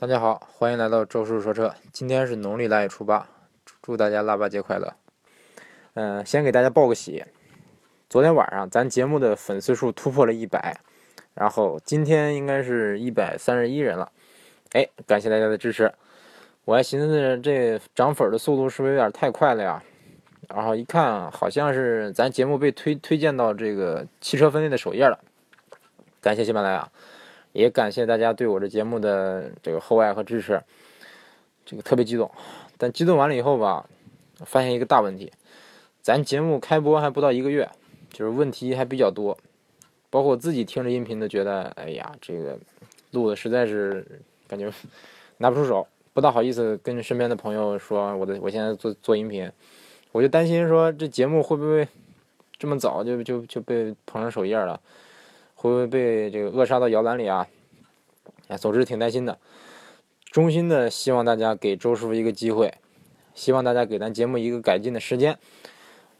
大家好，欢迎来到周叔说车。今天是农历腊月初八，祝大家腊八节快乐。嗯，先给大家报个喜，昨天晚上咱节目的粉丝数突破了一百，然后今天应该是一百三十一人了。哎，感谢大家的支持。我还寻思这涨粉的速度是不是有点太快了呀？然后一看，好像是咱节目被推推荐到这个汽车分类的首页了。感谢喜马拉雅。也感谢大家对我这节目的这个厚爱和支持，这个特别激动。但激动完了以后吧，发现一个大问题，咱节目开播还不到一个月，就是问题还比较多。包括我自己听着音频都觉得，哎呀，这个录的实在是感觉拿不出手，不大好意思跟身边的朋友说我的我现在做做音频，我就担心说这节目会不会这么早就就就被捧上首页了。会不会被这个扼杀到摇篮里啊？哎，总之挺担心的。衷心的希望大家给周师傅一个机会，希望大家给咱节目一个改进的时间。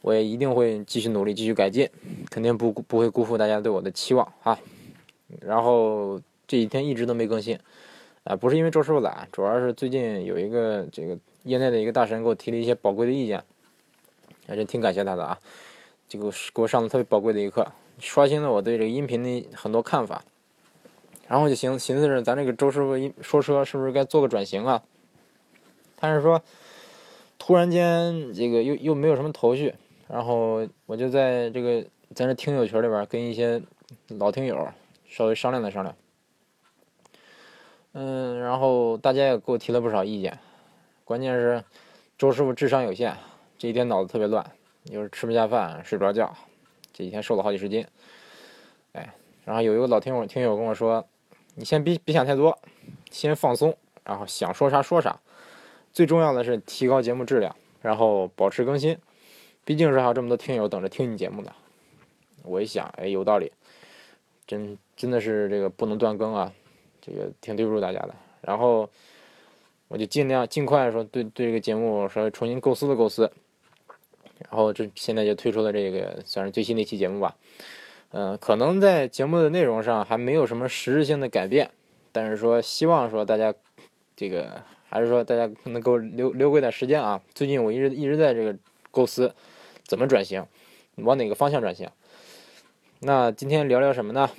我也一定会继续努力，继续改进，肯定不不会辜负大家对我的期望啊。然后这几天一直都没更新，啊，不是因为周师傅懒，主要是最近有一个这个业内的一个大神给我提了一些宝贵的意见，还真挺感谢他的啊，这个给我上了特别宝贵的一课。刷新了我对这个音频的很多看法，然后就寻寻思着咱这个周师傅一说车是不是该做个转型啊？但是说突然间这个又又没有什么头绪，然后我就在这个咱这听友群里边跟一些老听友稍微商量了商量，嗯，然后大家也给我提了不少意见，关键是周师傅智商有限，这一天脑子特别乱，又是吃不下饭，睡不着觉。这几天瘦了好几十斤，哎，然后有一个老听友听友跟我说：“你先别别想太多，先放松，然后想说啥说啥。最重要的是提高节目质量，然后保持更新。毕竟是还有这么多听友等着听你节目的。”我一想，哎，有道理，真真的是这个不能断更啊，这个挺对不住大家的。然后我就尽量尽快说对对这个节目稍微重新构思了构思。然后这现在就推出了这个算是最新的一期节目吧，嗯，可能在节目的内容上还没有什么实质性的改变，但是说希望说大家这个还是说大家能够留留给点时间啊。最近我一直一直在这个构思怎么转型，往哪个方向转型。那今天聊聊什么呢？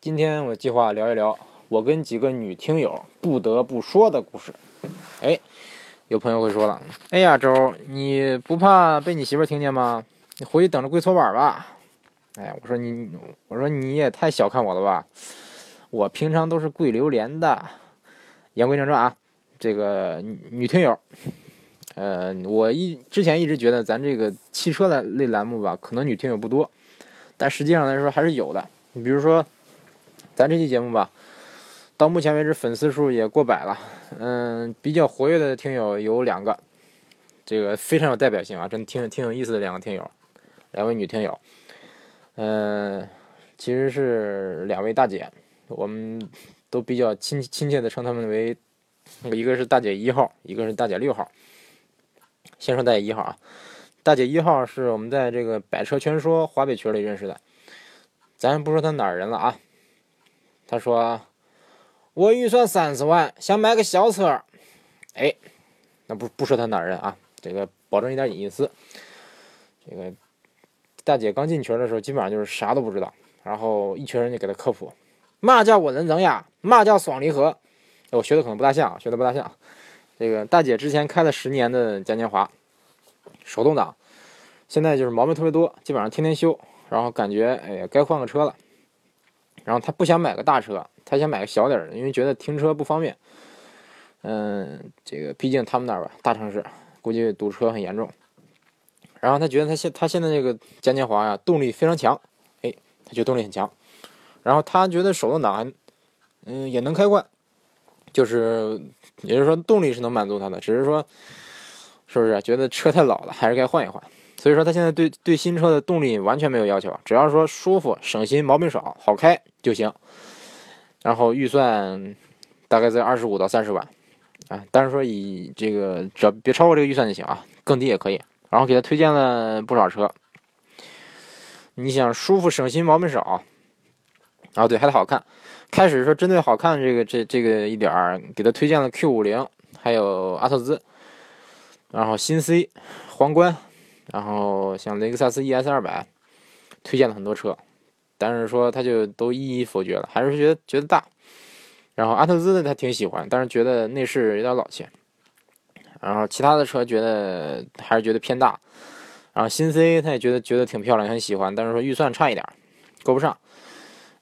今天我计划聊一聊我跟几个女听友不得不说的故事。哎。有朋友会说了：“哎呀，周，你不怕被你媳妇听见吗？你回去等着跪搓板吧。”哎，我说你，我说你也太小看我了吧！我平常都是跪榴莲的。言归正传啊，这个女听友，呃，我一之前一直觉得咱这个汽车的类栏目吧，可能女听友不多，但实际上来说还是有的。你比如说，咱这期节目吧。到目前为止，粉丝数也过百了。嗯，比较活跃的听友有两个，这个非常有代表性啊，真挺挺有意思的两个听友，两位女听友。嗯，其实是两位大姐，我们都比较亲亲切的称她们为，一个是大姐一号，一个是大姐六号。先说大姐一号啊，大姐一号是我们在这个百车全说华北群里认识的，咱不说她哪儿人了啊，她说。我预算三十万，想买个小车，哎，那不不说他哪人啊，这个保证一点隐私。这个大姐刚进群的时候，基本上就是啥都不知道，然后一群人就给她科普，嘛叫涡轮增压，嘛叫双离合。我学的可能不大像，学的不大像。这个大姐之前开了十年的嘉年华，手动挡，现在就是毛病特别多，基本上天天修，然后感觉哎呀该换个车了，然后她不想买个大车。他想买个小点的，因为觉得停车不方便。嗯，这个毕竟他们那儿吧，大城市估计堵车很严重。然后他觉得他现他现在这个嘉年华呀，动力非常强，哎，他觉得动力很强。然后他觉得手动挡，嗯，也能开惯，就是也就是说动力是能满足他的，只是说是不是觉得车太老了，还是该换一换。所以说他现在对对新车的动力完全没有要求，只要说舒服、省心、毛病少、好开就行。然后预算大概在二十五到三十万，啊，但是说以这个只要别超过这个预算就行啊，更低也可以。然后给他推荐了不少车，你想舒服省心毛病少，啊对还得好看，开始说针对好看这个这这个一点儿，给他推荐了 Q 五零，还有阿特兹，然后新 C、皇冠，然后像雷克萨斯 ES 二百，推荐了很多车，但是说他就都一一否决了，还是觉得觉得大。然后阿特兹呢，他挺喜欢，但是觉得内饰有点老气。然后其他的车觉得还是觉得偏大。然后新 C 他也觉得觉得挺漂亮，很喜欢，但是说预算差一点，够不上。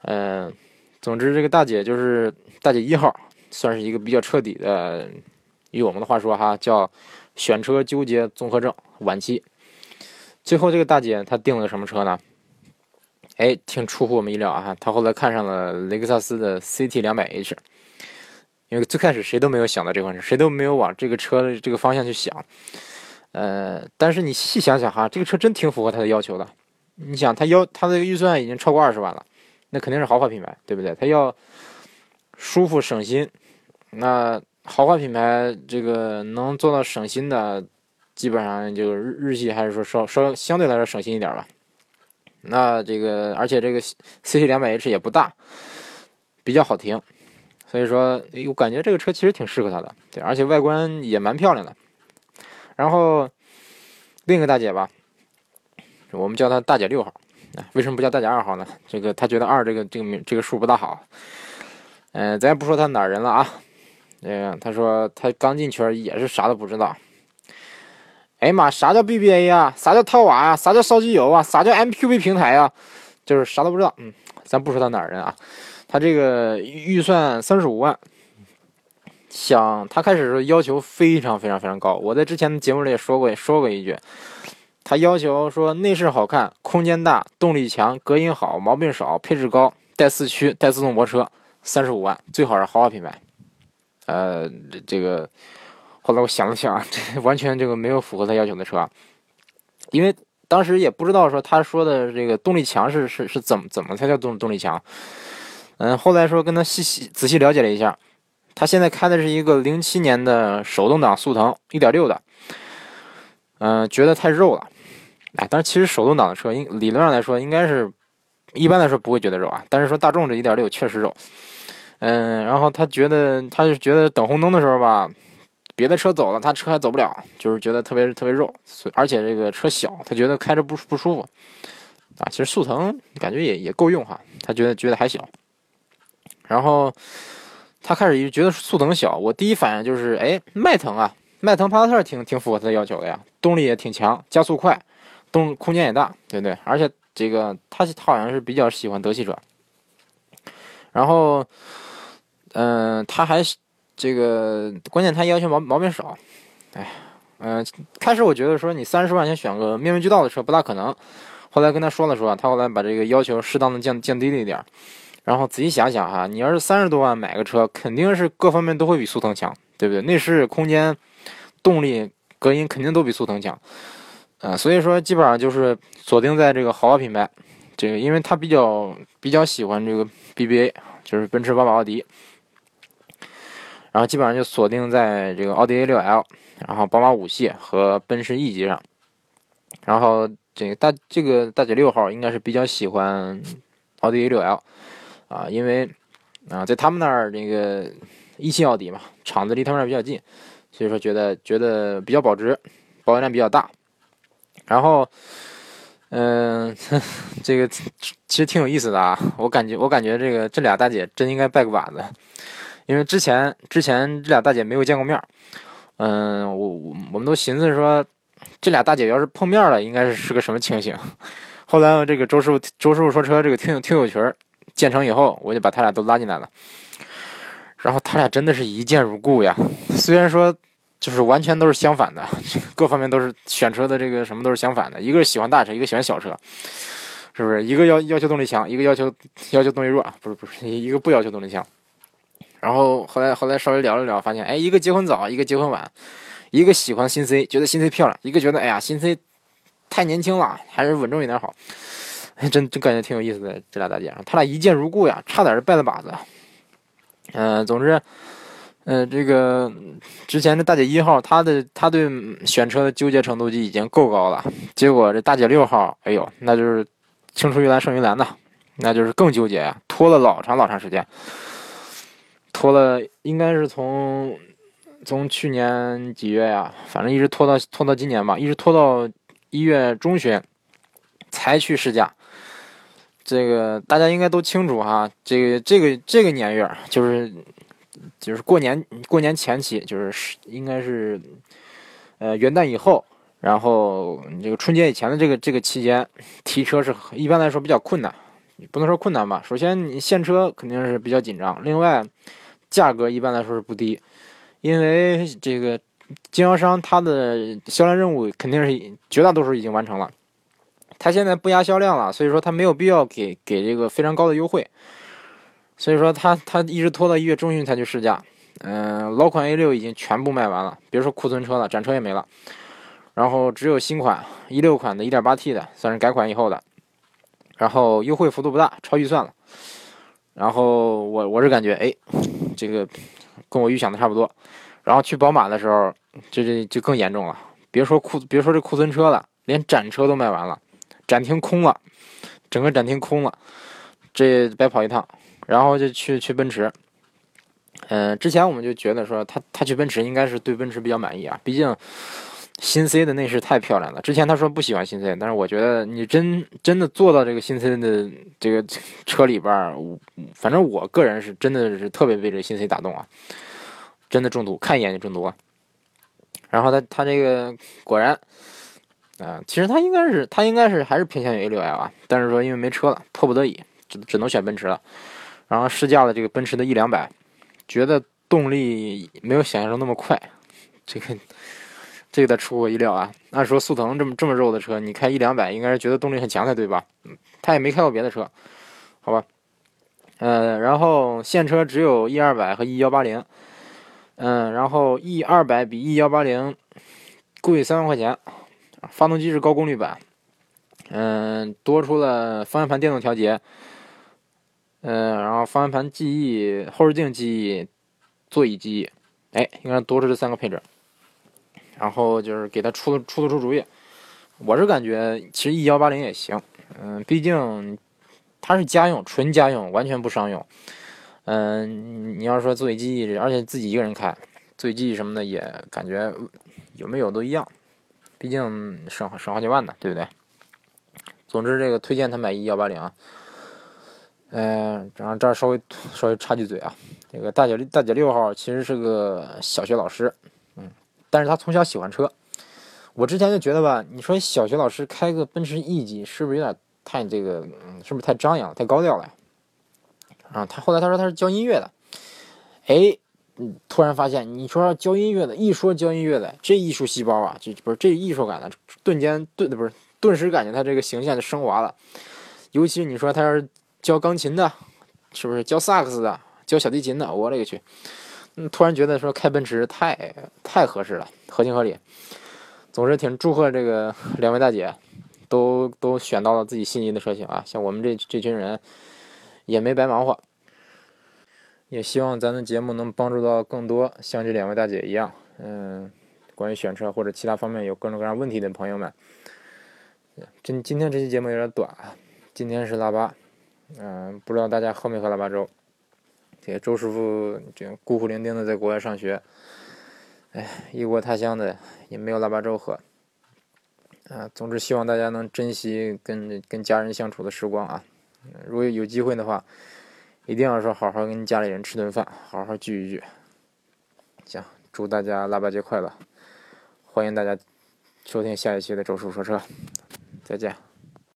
嗯，总之这个大姐就是大姐一号，算是一个比较彻底的，用我们的话说哈，叫选车纠结综合症晚期。最后这个大姐她订了个什么车呢？哎，挺出乎我们意料啊！他后来看上了雷克萨斯的 CT 两百 H，因为最开始谁都没有想到这款车，谁都没有往这个车的这个方向去想。呃，但是你细想想哈，这个车真挺符合他的要求的。你想，他要她的预算已经超过二十万了，那肯定是豪华品牌，对不对？他要舒服省心，那豪华品牌这个能做到省心的，基本上就日日系还是说稍稍相对来说省心一点吧。那这个，而且这个 C C 两百 H 也不大，比较好停，所以说我感觉这个车其实挺适合他的，对，而且外观也蛮漂亮的。然后另一个大姐吧，我们叫她大姐六号，为什么不叫大姐二号呢？这个她觉得二这个这个名这个数不大好。嗯，咱也不说她哪人了啊，嗯，她说她刚进圈也是啥都不知道。哎妈，啥叫 BBA 呀？啥叫套娃呀？啥叫烧机油啊？啥叫 MQB 平台啊？就是啥都不知道。嗯，咱不说他哪儿人啊，他这个预算三十五万，想他开始时候要求非常非常非常高。我在之前的节目里也说过说过一句，他要求说内饰好看、空间大、动力强、隔音好、毛病少、配置高、带四驱、带自动泊车，三十五万，最好是豪华品牌。呃，这个。后来我想了想，这完全这个没有符合他要求的车，因为当时也不知道说他说的这个动力强是是是怎么怎么才叫动动力强。嗯，后来说跟他细细仔细了解了一下，他现在开的是一个零七年的手动挡速腾一点六的，嗯，觉得太肉了。哎，但是其实手动挡的车应理论上来说应该是一般来说不会觉得肉啊，但是说大众这一点六确实肉。嗯，然后他觉得他就觉得等红灯的时候吧。别的车走了，他车还走不了，就是觉得特别特别肉所，而且这个车小，他觉得开着不不舒服啊。其实速腾感觉也也够用哈，他觉得觉得还小。然后他开始就觉得速腾小，我第一反应就是，哎，迈腾啊，迈腾帕萨特挺挺符合他的要求的呀，动力也挺强，加速快，动空间也大，对不对？而且这个他他好像是比较喜欢德系车。然后，嗯，他还。这个关键，他要求毛毛病少，哎，嗯，开始我觉得说你三十万想选个面面俱到的车不大可能，后来跟他说了说，他后来把这个要求适当的降降低了一点，然后仔细想想哈，你要是三十多万买个车，肯定是各方面都会比速腾强，对不对？内饰、空间、动力、隔音肯定都比速腾强，嗯，所以说基本上就是锁定在这个豪华品牌，这个因为他比较比较喜欢这个 BBA，就是奔驰、宝马、奥迪。然后基本上就锁定在这个奥迪 A6L，然后宝马五系和奔驰 E 级上。然后这个大这个大姐六号应该是比较喜欢奥迪 A6L 啊，因为啊在他们那儿那个一汽奥迪嘛，厂子离他们那儿比较近，所以说觉得觉得比较保值，保有量比较大。然后嗯，这个其实挺有意思的啊，我感觉我感觉这个这俩大姐真应该拜个把子。因为之前之前这俩大姐没有见过面嗯，我我我们都寻思说，这俩大姐要是碰面了，应该是是个什么情形？后来这个周师傅周师傅说车这个听听友群建成以后，我就把他俩都拉进来了。然后他俩真的是一见如故呀，虽然说就是完全都是相反的，各方面都是选车的这个什么都是相反的，一个是喜欢大车，一个喜欢小车，是不是？一个要要求动力强，一个要求要求动力弱啊，不是不是，一个不要求动力强。然后后来后来稍微聊了聊，发现哎，一个结婚早，一个结婚晚，一个喜欢新 C，觉得新 C 漂亮，一个觉得哎呀新 C 太年轻了，还是稳重一点好。哎，真真感觉挺有意思的，这俩大姐，他俩一见如故呀，差点是拜了把子。嗯，总之，嗯，这个之前的大姐一号，她的她对选车的纠结程度就已经够高了，结果这大姐六号，哎呦，那就是青出于蓝胜于蓝呐，那就是更纠结呀。拖了老长老长时间，拖了应该是从从去年几月呀，反正一直拖到拖到今年吧，一直拖到一月中旬才去试驾。这个大家应该都清楚哈，这个这个这个年月就是就是过年过年前期，就是应该是呃元旦以后，然后这个春节以前的这个这个期间提车是一般来说比较困难，不能说困难吧。首先你现车肯定是比较紧张，另外价格一般来说是不低，因为这个经销商他的销量任务肯定是绝大多数已经完成了。他现在不压销量了，所以说他没有必要给给这个非常高的优惠，所以说他他一直拖到一月中旬才去试驾。嗯，老款 A 六已经全部卖完了，别说库存车了，展车也没了。然后只有新款一六款的 1.8T 的，算是改款以后的，然后优惠幅度不大，超预算了。然后我我是感觉，哎，这个跟我预想的差不多。然后去宝马的时候，这这就更严重了，别说库别说这库存车了，连展车都卖完了。展厅空了，整个展厅空了，这白跑一趟，然后就去去奔驰。嗯，之前我们就觉得说他他去奔驰应该是对奔驰比较满意啊，毕竟新 C 的内饰太漂亮了。之前他说不喜欢新 C，但是我觉得你真真的坐到这个新 C 的这个 车里边儿，反正我个人是真的是特别被这个新 C 打动啊，真的中毒，看一眼就中毒。然后他他这个果然。啊，其实他应该是，他应该是还是偏向于 A6L 啊，但是说因为没车了，迫不得已只只能选奔驰了。然后试驾了这个奔驰的 E 两百，觉得动力没有想象中那么快，这个这个出乎我意料啊。按说速腾这么这么肉的车，你开一两百应该是觉得动力很强才对吧？嗯，他也没开过别的车，好吧。呃，然后现车只有 E 二百和 E 幺八零，嗯，然后 E 二百比 E 幺八零贵三万块钱。发动机是高功率版，嗯，多出了方向盘电动调节，嗯，然后方向盘记忆、后视镜记忆、座椅记忆，哎，应该多出这三个配置。然后就是给他出出出主意，我是感觉其实 E 幺八零也行，嗯，毕竟它是家用，纯家用，完全不商用。嗯，你要说座椅记忆，而且自己一个人开，座椅记忆什么的也感觉有没有都一样。毕竟省省好几万呢，对不对？总之，这个推荐他买 E 幺八零啊。嗯，然后这儿稍微稍微插句嘴啊，这个大姐大姐六号其实是个小学老师，但是他从小喜欢车。我之前就觉得吧，你说小学老师开个奔驰 E 级是不是有点太这个，嗯是不是太张扬了、太高调了？啊，他后来他说他是教音乐的，哎。嗯，突然发现，你说教音乐的，一说教音乐的，这艺术细胞啊，这不是这艺术感的，顿间顿不是顿时感觉他这个形象就升华了。尤其你说他要是教钢琴的，是不是教萨克斯的，教小提琴的，我勒个去！嗯，突然觉得说开奔驰太太合适了，合情合理。总之挺祝贺这个 两位大姐，都都选到了自己心仪的车型啊，像我们这这群人也没白忙活。也希望咱的节目能帮助到更多像这两位大姐一样，嗯，关于选车或者其他方面有各种各样问题的朋友们。今今天这期节目有点短啊，今天是腊八，嗯，不知道大家喝没喝腊八粥？这周师傅这孤苦伶仃的在国外上学，哎，异国他乡的也没有腊八粥喝，啊，总之希望大家能珍惜跟跟家人相处的时光啊，如果有机会的话。一定要说好好跟家里人吃顿饭，好好聚一聚。行，祝大家腊八节快乐！欢迎大家收听下一期的周叔说车，再见。